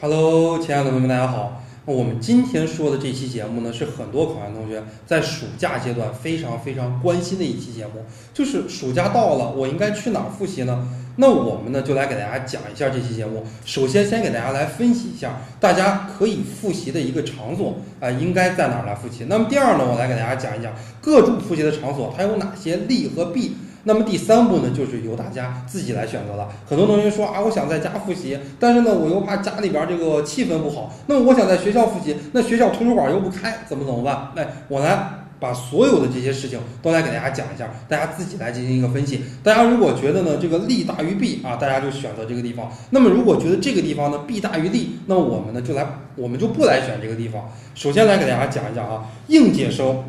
Hello，亲爱的同学们，大家好。我们今天说的这期节目呢，是很多考研同学在暑假阶段非常非常关心的一期节目，就是暑假到了，我应该去哪儿复习呢？那我们呢，就来给大家讲一下这期节目。首先，先给大家来分析一下大家可以复习的一个场所啊、应该在哪儿来复习。那么第二呢，我来给大家讲一讲各种复习的场所它有哪些利和弊。那么第三步呢，就是由大家自己来选择了。很多同学说啊，我想在家复习，但是呢，我又怕家里边这个气氛不好。那么我想在学校复习，那学校图书馆又不开，怎么怎么办？哎，我来把所有的这些事情都来给大家讲一下，大家自己来进行一个分析。大家如果觉得呢这个利大于弊啊，大家就选择这个地方。那么如果觉得这个地方呢弊大于利，那我们呢就来，我们就不来选这个地方。首先来给大家讲一讲啊，应届生。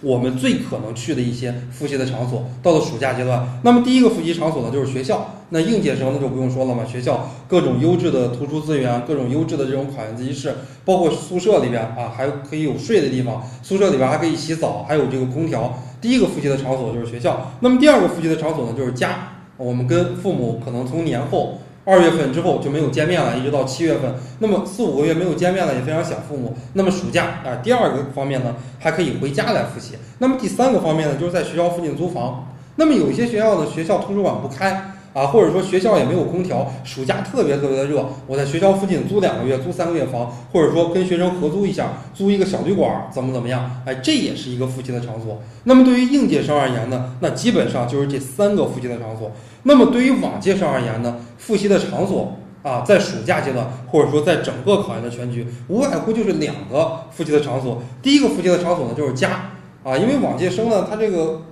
我们最可能去的一些复习的场所，到了暑假阶段，那么第一个复习场所呢就是学校。那应届生那就不用说了嘛，学校各种优质的图书资源，各种优质的这种考研自习室，包括宿舍里边啊，还可以有睡的地方，宿舍里边还可以洗澡，还有这个空调。第一个复习的场所就是学校。那么第二个复习的场所呢就是家。我们跟父母可能从年后。二月份之后就没有见面了，一直到七月份，那么四五个月没有见面了，也非常想父母。那么暑假啊，第二个方面呢，还可以回家来复习。那么第三个方面呢，就是在学校附近租房。那么有一些学校的学校图书馆不开啊，或者说学校也没有空调，暑假特别特别的热，我在学校附近租两个月、租三个月房，或者说跟学生合租一下，租一个小旅馆，怎么怎么样？哎，这也是一个复习的场所。那么对于应届生而言呢，那基本上就是这三个复习的场所。那么对于往届生而言呢，复习的场所啊，在暑假阶段或者说在整个考研的全局，无外乎就是两个复习的场所。第一个复习的场所呢就是家啊，因为往届生呢他这个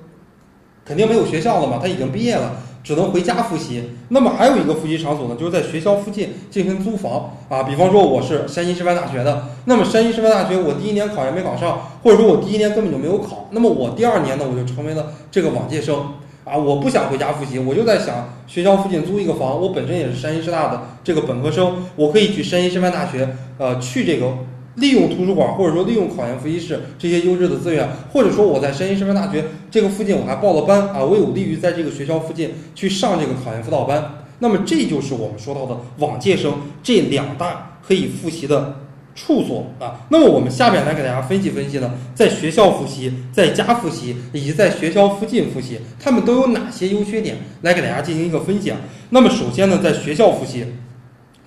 肯定没有学校了嘛，他已经毕业了，只能回家复习。那么还有一个复习场所呢，就是在学校附近进行租房啊。比方说我是山西师范大学的，那么山西师范大学我第一年考研没考上，或者说我第一年根本就没有考，那么我第二年呢我就成为了这个往届生。啊，我不想回家复习，我就在想学校附近租一个房。我本身也是山西师大的这个本科生，我可以去山西师范大学，呃，去这个利用图书馆或者说利用考研复习室这些优质的资源，或者说我在山西师范大学这个附近我还报了班啊，我有利于在这个学校附近去上这个考研辅导班。那么这就是我们说到的往届生这两大可以复习的。处所啊，那么我们下面来给大家分析分析呢，在学校复习、在家复习以及在学校附近复习，他们都有哪些优缺点？来给大家进行一个分享。那么首先呢，在学校复习，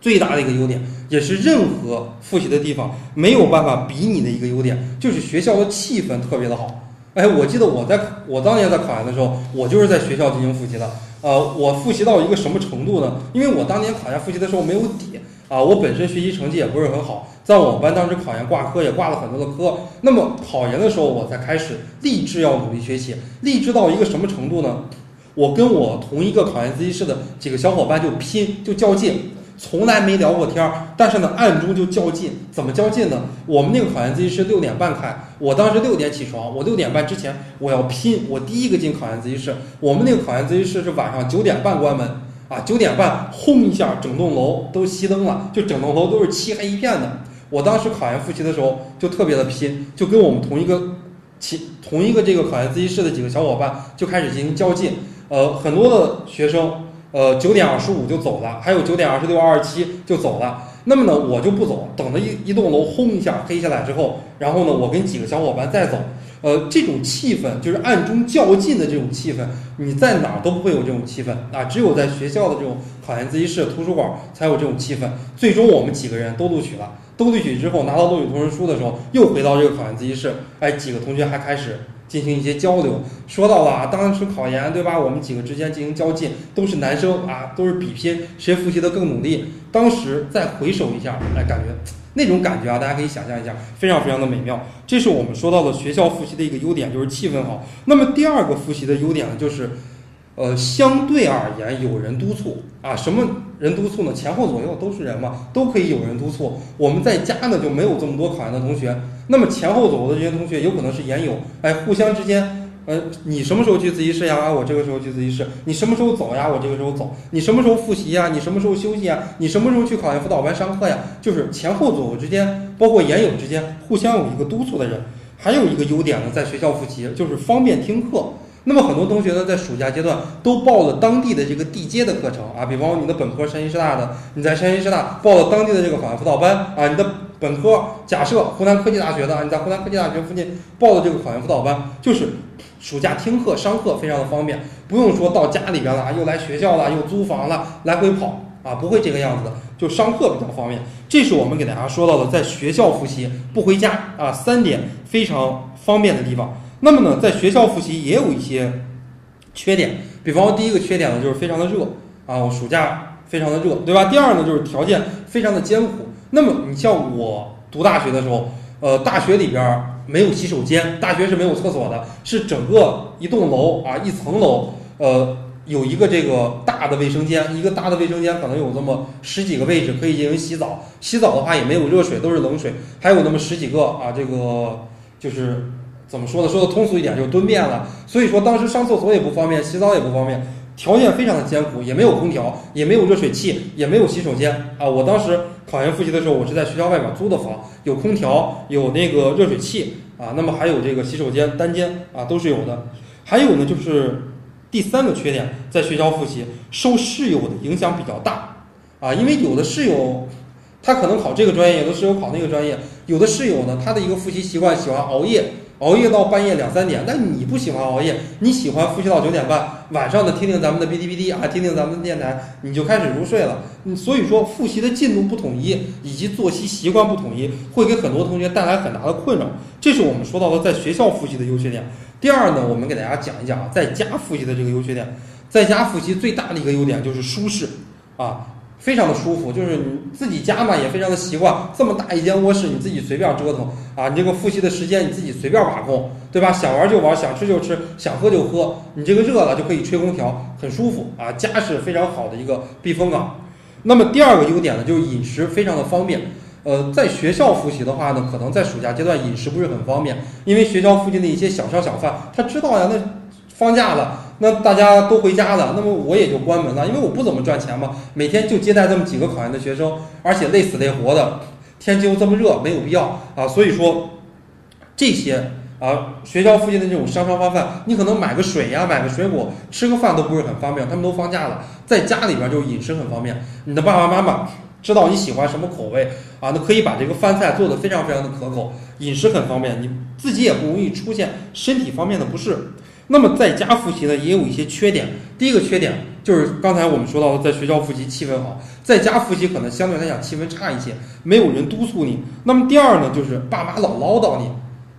最大的一个优点，也是任何复习的地方没有办法比拟的一个优点，就是学校的气氛特别的好。哎，我记得我在我当年在考研的时候，我就是在学校进行复习的。呃，我复习到一个什么程度呢？因为我当年考研复习的时候没有底啊，我本身学习成绩也不是很好。在我们班当时考研挂科也挂了很多的科，那么考研的时候我才开始立志要努力学习，立志到一个什么程度呢？我跟我同一个考研自习室的几个小伙伴就拼就较劲，从来没聊过天儿，但是呢暗中就较劲，怎么较劲呢？我们那个考研自习室六点半开，我当时六点起床，我六点半之前我要拼，我第一个进考研自习室。我们那个考研自习室是晚上九点半关门啊，九点半轰一下，整栋楼都熄灯了，就整栋楼都是漆黑一片的。我当时考研复习的时候就特别的拼，就跟我们同一个其同一个这个考研自习室的几个小伙伴就开始进行较劲。呃，很多的学生，呃，九点二十五就走了，还有九点二十六、二十七就走了。那么呢，我就不走，等着一一栋楼轰一下黑下来之后，然后呢，我跟几个小伙伴再走。呃，这种气氛就是暗中较劲的这种气氛，你在哪儿都不会有这种气氛啊，只有在学校的这种考研自习室、图书馆才有这种气氛。最终我们几个人都录取了。都录取之后拿到录取通知书的时候，又回到这个考研自习室，哎，几个同学还开始进行一些交流。说到了啊，当时考研对吧？我们几个之间进行较劲，都是男生啊，都是比拼谁复习的更努力。当时再回首一下，哎，感觉那种感觉啊，大家可以想象一下，非常非常的美妙。这是我们说到的学校复习的一个优点，就是气氛好。那么第二个复习的优点呢，就是。呃，相对而言，有人督促啊，什么人督促呢？前后左右都是人嘛，都可以有人督促。我们在家呢就没有这么多考研的同学，那么前后左右的这些同学有可能是研友，哎，互相之间，呃，你什么时候去自习室呀？我这个时候去自习室。你什么时候走呀？我这个时候走。你什么时候复习呀？你什么时候休息呀？你什么时候去考研辅导班上课呀？就是前后左右之间，包括研友之间，互相有一个督促的人。还有一个优点呢，在学校复习就是方便听课。那么很多同学呢，在暑假阶段都报了当地的这个地接的课程啊，比方说你的本科山西师大的，你在山西师大报了当地的这个考研辅导班啊，你的本科假设湖南科技大学的，你在湖南科技大学附近报的这个考研辅导班，就是暑假听课上课非常的方便，不用说到家里边了，又来学校了，又租房了，来回跑啊，不会这个样子的，就上课比较方便。这是我们给大家说到的，在学校复习不回家啊，三点非常方便的地方。那么呢，在学校复习也有一些缺点，比方说第一个缺点呢，就是非常的热啊，我暑假非常的热，对吧？第二呢，就是条件非常的艰苦。那么你像我读大学的时候，呃，大学里边没有洗手间，大学是没有厕所的，是整个一栋楼啊，一层楼，呃，有一个这个大的卫生间，一个大的卫生间可能有这么十几个位置可以进行洗澡，洗澡的话也没有热水，都是冷水，还有那么十几个啊，这个就是怎么说呢？说的通俗一点，就是蹲便了。所以说当时上厕所也不方便，洗澡也不方便。条件非常的艰苦，也没有空调，也没有热水器，也没有洗手间啊！我当时考研复习的时候，我是在学校外面租的房，有空调，有那个热水器啊，那么还有这个洗手间单间啊，都是有的。还有呢，就是第三个缺点，在学校复习受室友的影响比较大啊，因为有的室友他可能考这个专业，有的室友考那个专业，有的室友呢，他的一个复习习惯喜欢熬夜。熬夜到半夜两三点，那你不喜欢熬夜，你喜欢复习到九点半，晚上的听听咱们的哔哩哔哩啊，听听咱们的电台，你就开始入睡了。所以说复习的进度不统一，以及作息习惯不统一，会给很多同学带来很大的困扰。这是我们说到的在学校复习的优缺点。第二呢，我们给大家讲一讲在家复习的这个优缺点。在家复习最大的一个优点就是舒适啊。非常的舒服，就是你自己家嘛，也非常的习惯。这么大一间卧室，你自己随便折腾啊，你这个复习的时间你自己随便把控，对吧？想玩就玩，想吃就吃，想喝就喝。你这个热了就可以吹空调，很舒服啊。家是非常好的一个避风港。那么第二个优点呢，就是饮食非常的方便。呃，在学校复习的话呢，可能在暑假阶段饮食不是很方便，因为学校附近的一些小商小贩，他知道呀，那放假了。那大家都回家了，那么我也就关门了，因为我不怎么赚钱嘛，每天就接待这么几个考研的学生，而且累死累活的，天气又这么热，没有必要啊。所以说，这些啊学校附近的这种商商贩贩，你可能买个水呀，买个水果，吃个饭都不是很方便。他们都放假了，在家里边就饮食很方便。你的爸爸妈妈知道你喜欢什么口味啊，那可以把这个饭菜做得非常非常的可口，饮食很方便，你自己也不容易出现身体方面的不适。那么在家复习呢，也有一些缺点。第一个缺点就是刚才我们说到的，在学校复习气氛好，在家复习可能相对来讲气氛差一些，没有人督促你。那么第二呢，就是爸妈老唠叨你，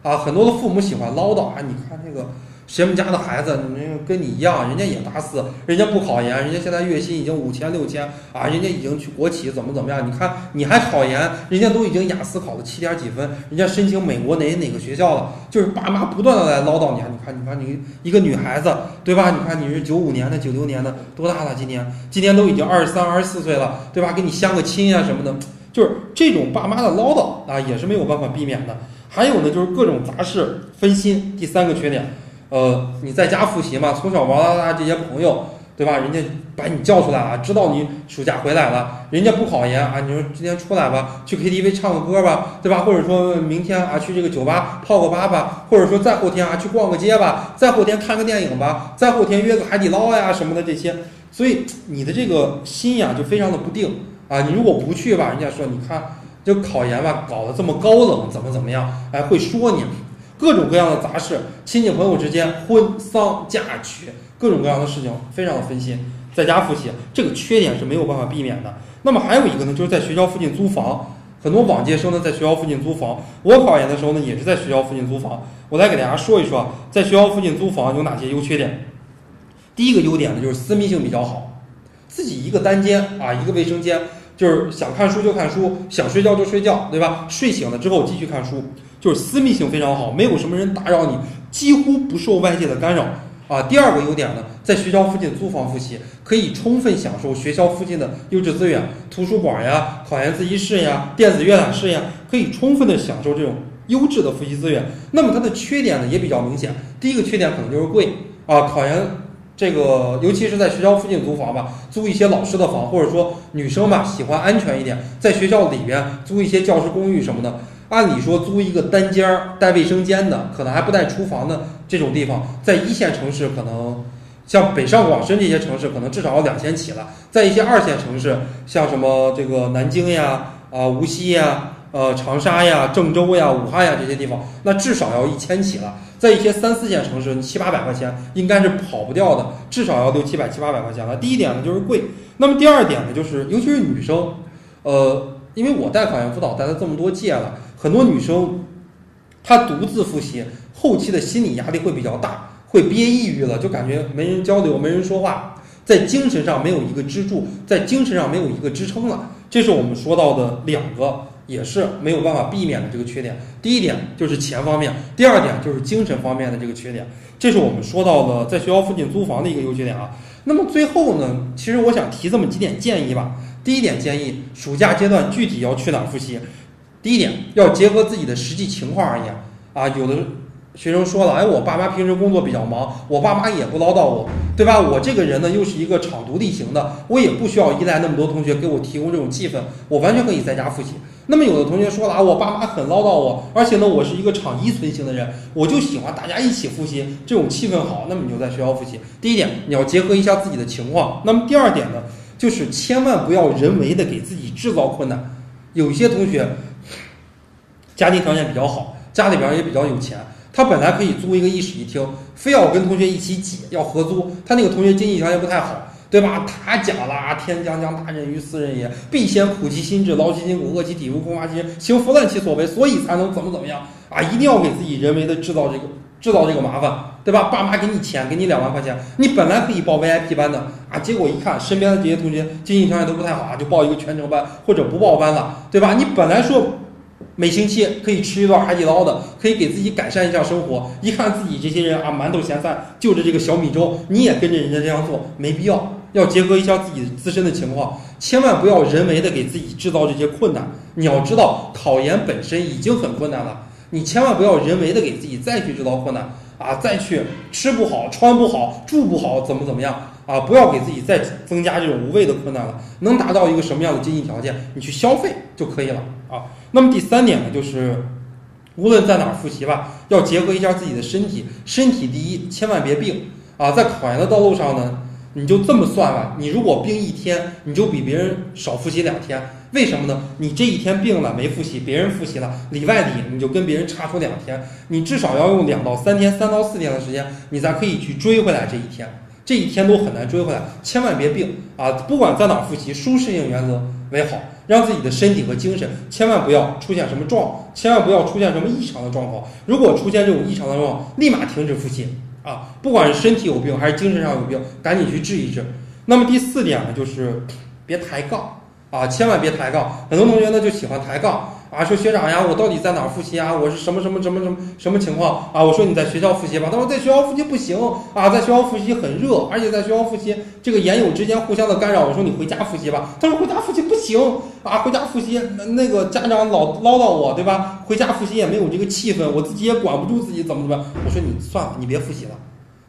啊，很多的父母喜欢唠叨啊，你看那个。谁们家的孩子，你跟你一样，人家也大四，人家不考研，人家现在月薪已经五千六千啊，人家已经去国企，怎么怎么样？你看你还考研，人家都已经雅思考了七点几分，人家申请美国哪哪个学校了？就是爸妈不断的来唠叨你啊，你看，你看你一个女孩子，对吧？你看你是九五年的，九六年的，多大了？今年今年都已经二十三、二十四岁了，对吧？给你相个亲啊什么的，就是这种爸妈的唠叨啊，也是没有办法避免的。还有呢，就是各种杂事分心，第三个缺点。呃，你在家复习嘛，从小玩到大这些朋友，对吧？人家把你叫出来啊，知道你暑假回来了，人家不考研啊，你说今天出来吧，去 KTV 唱个歌吧，对吧？或者说明天啊，去这个酒吧泡个吧吧，或者说再后天啊，去逛个街吧，再后天看个电影吧，再后天约个海底捞呀什么的这些，所以你的这个心呀就非常的不定啊。你如果不去吧，人家说你看这考研吧搞得这么高冷，怎么怎么样，哎，会说你。各种各样的杂事，亲戚朋友之间婚丧嫁娶，各种各样的事情，非常的分心。在家复习，这个缺点是没有办法避免的。那么还有一个呢，就是在学校附近租房，很多往届生呢在学校附近租房。我考研的时候呢，也是在学校附近租房。我来给大家说一说，在学校附近租房有哪些优缺点。第一个优点呢，就是私密性比较好，自己一个单间啊，一个卫生间，就是想看书就看书，想睡觉就睡觉，对吧？睡醒了之后继续看书。就是私密性非常好，没有什么人打扰你，几乎不受外界的干扰啊。第二个优点呢，在学校附近租房复习，可以充分享受学校附近的优质资源，图书馆呀、考研自习室呀、电子阅览室呀，可以充分的享受这种优质的复习资源。那么它的缺点呢也比较明显，第一个缺点可能就是贵啊。考研这个，尤其是在学校附近租房吧，租一些老师的房，或者说女生吧喜欢安全一点，在学校里边租一些教师公寓什么的。按理说租一个单间儿带卫生间的，可能还不带厨房的这种地方，在一线城市可能像北上广深这些城市，可能至少要两千起了。在一些二线城市，像什么这个南京呀、啊无锡呀、呃长沙呀、郑州呀、武汉呀这些地方，那至少要一千起了。在一些三四线城市，七八百块钱应该是跑不掉的，至少要六七百、七八百块钱了。第一点呢就是贵，那么第二点呢就是，尤其是女生，呃，因为我带考研辅导带了这么多届了，很多女生她独自复习，后期的心理压力会比较大，会憋抑郁了，就感觉没人交流，没人说话，在精神上没有一个支柱，在精神上没有一个支撑了。这是我们说到的两个，也是没有办法避免的这个缺点。第一点就是钱方面，第二点就是精神方面的这个缺点。这是我们说到的在学校附近租房的一个优缺点啊。那么最后呢，其实我想提这么几点建议吧。第一点建议，暑假阶段具体要去哪儿复习？第一点要结合自己的实际情况而言啊，有的学生说了，哎，我爸妈平时工作比较忙，我爸妈也不唠叨我，对吧？我这个人呢又是一个场独立型的，我也不需要依赖那么多同学给我提供这种气氛，我完全可以在家复习。那么有的同学说了啊，我爸妈很唠叨我，而且呢，我是一个场依存型的人，我就喜欢大家一起复习，这种气氛好，那么你就在学校复习。第一点，你要结合一下自己的情况。那么第二点呢，就是千万不要人为的给自己制造困难。有些同学家庭条件比较好，家里边也比较有钱，他本来可以租一个一室一厅，非要跟同学一起挤，要合租。他那个同学经济条件不太好，对吧？他讲了“天将降大任于斯人也，必先苦其心志，劳其筋骨，饿其体肤，空乏其身，行拂乱其所为，所以才能怎么怎么样啊！一定要给自己人为的制造这个制造这个麻烦，对吧？爸妈给你钱，给你两万块钱，你本来可以报 VIP 班的啊，结果一看身边的这些同学经济条件都不太好啊，就报一个全程班或者不报班了，对吧？你本来说。每星期可以吃一顿海底捞的，可以给自己改善一下生活。一看自己这些人啊，馒头咸菜就着这个小米粥，你也跟着人家这样做，没必要。要结合一下自己自身的情况，千万不要人为的给自己制造这些困难。你要知道，考研本身已经很困难了，你千万不要人为的给自己再去制造困难啊，再去吃不好、穿不好、住不好，怎么怎么样啊？不要给自己再增加这种无谓的困难了。能达到一个什么样的经济条件，你去消费就可以了啊。那么第三点呢，就是无论在哪儿复习吧，要结合一下自己的身体，身体第一，千万别病啊！在考研的道路上呢，你就这么算吧，你如果病一天，你就比别人少复习两天，为什么呢？你这一天病了没复习，别人复习了，里外里你就跟别人差出两天，你至少要用两到三天、三到四天的时间，你才可以去追回来这一天，这一天都很难追回来，千万别病啊！不管在哪复习，舒适性原则为好。让自己的身体和精神千万不要出现什么状，千万不要出现什么异常的状况。如果出现这种异常的状况，立马停止复习啊！不管是身体有病还是精神上有病，赶紧去治一治。那么第四点呢，就是别抬杠啊，千万别抬杠。很多同学呢就喜欢抬杠啊，说学长呀，我到底在哪儿复习啊？我是什么什么什么什么什么情况啊？我说你在学校复习吧，他说在学校复习不行啊，在学校复习很热，而且在学校复习这个言友之间互相的干扰。我说你回家复习吧，他说回家复习不行啊，回家复习那个家长老唠叨我，对吧？回家复习也没有这个气氛，我自己也管不住自己怎么怎么。我说你算了，你别复习了。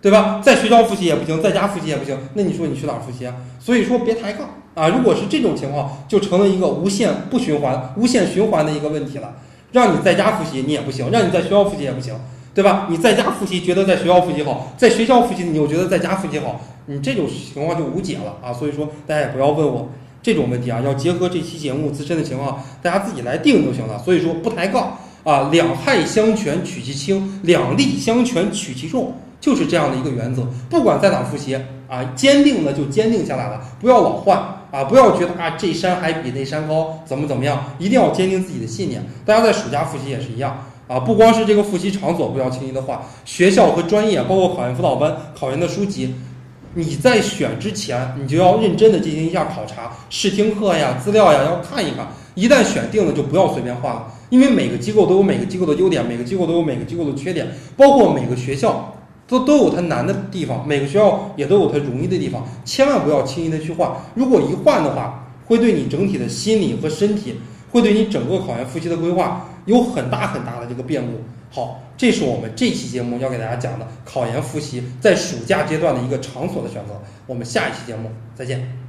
对吧？在学校复习也不行，在家复习也不行，那你说你去哪儿复习啊？所以说别抬杠啊！如果是这种情况，就成了一个无限不循环、无限循环的一个问题了。让你在家复习你也不行，让你在学校复习也不行，对吧？你在家复习觉得在学校复习好，在学校复习你又觉得在家复习好，你这种情况就无解了啊！所以说大家也不要问我这种问题啊，要结合这期节目自身的情况，大家自己来定就行了。所以说不抬杠啊，两害相权取其轻，两利相权取其重。就是这样的一个原则，不管在哪复习啊，坚定的就坚定下来了，不要老换啊，不要觉得啊这山还比那山高，怎么怎么样，一定要坚定自己的信念。大家在暑假复习也是一样啊，不光是这个复习场所不要轻易的换，学校和专业，包括考研辅导班、考研的书籍，你在选之前，你就要认真的进行一下考察，试听课呀、资料呀要看一看。一旦选定了，就不要随便换了，因为每个机构都有每个机构的优点，每个机构都有每个机构的缺点，包括每个学校。都都有它难的地方，每个学校也都有它容易的地方，千万不要轻易的去换。如果一换的话，会对你整体的心理和身体，会对你整个考研复习的规划有很大很大的这个变故。好，这是我们这期节目要给大家讲的考研复习在暑假阶段的一个场所的选择。我们下一期节目再见。